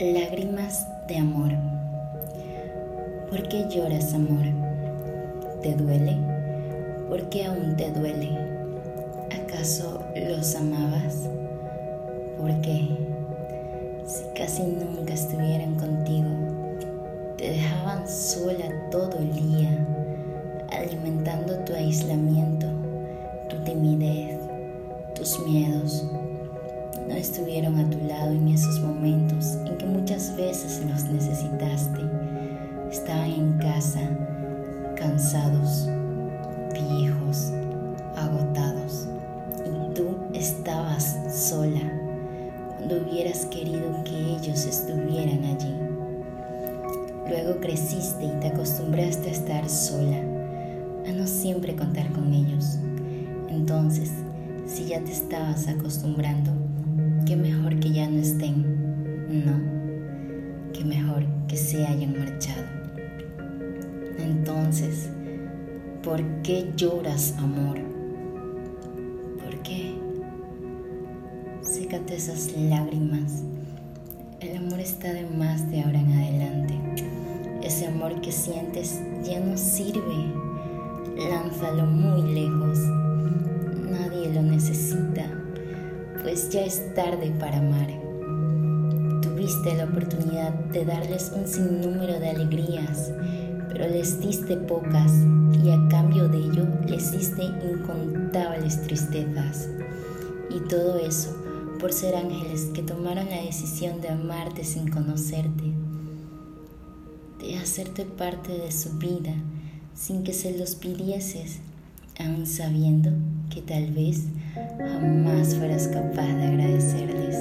Lágrimas de amor. ¿Por qué lloras, amor? ¿Te duele? ¿Por qué aún te duele? ¿Acaso los amabas? ¿Por qué? Si casi nunca estuvieran contigo, te dejaban sola todo el día, alimentando tu aislamiento, tu timidez, tus miedos no estuvieron a tu lado en esos momentos en que muchas veces los necesitaste. Estaban en casa, cansados, viejos, agotados. Y tú estabas sola cuando hubieras querido que ellos estuvieran allí. Luego creciste y te acostumbraste a estar sola, a no siempre contar con ellos. Entonces, si ya te estabas acostumbrando, qué mejor que ya no estén, no, qué mejor que se hayan marchado. Entonces, ¿por qué lloras, amor? ¿Por qué? Sécate esas lágrimas. El amor está de más de ahora en adelante. Ese amor que sientes ya no sirve. Lánzalo muy lejos. Nadie lo necesita pues ya es tarde para amar. Tuviste la oportunidad de darles un sinnúmero de alegrías, pero les diste pocas y a cambio de ello les diste incontables tristezas. Y todo eso por ser ángeles que tomaron la decisión de amarte sin conocerte, de hacerte parte de su vida sin que se los pidieses, aun sabiendo que tal vez jamás fueras capaz de agradecerles.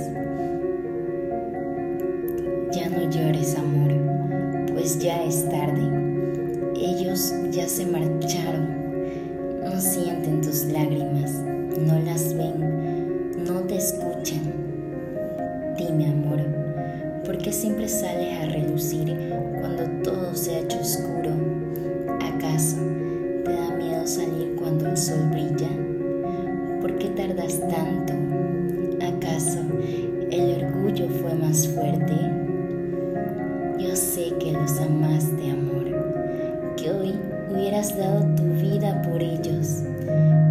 Ya no llores, amor, pues ya es tarde. Ellos ya se marcharon. No sienten tus lágrimas, no las ven, no te escuchan. Dime, amor, ¿por qué siempre sales a relucir cuando todo se ha hecho oscuro? ¿Por qué tardas tanto? ¿Acaso el orgullo fue más fuerte? Yo sé que los amaste, amor, que hoy hubieras dado tu vida por ellos,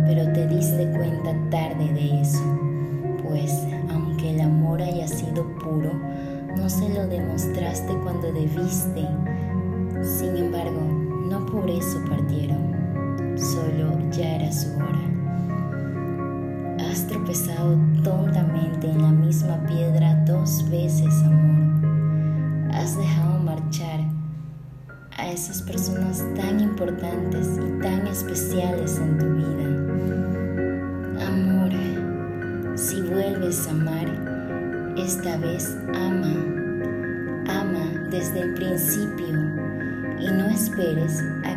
pero te diste cuenta tarde de eso, pues aunque el amor haya sido puro, no se lo demostraste cuando debiste. Sin embargo, no por eso partieron, solo ya era su hora. Tropezado tontamente en la misma piedra dos veces, amor. Has dejado marchar a esas personas tan importantes y tan especiales en tu vida. Amor, si vuelves a amar, esta vez ama. Ama desde el principio y no esperes a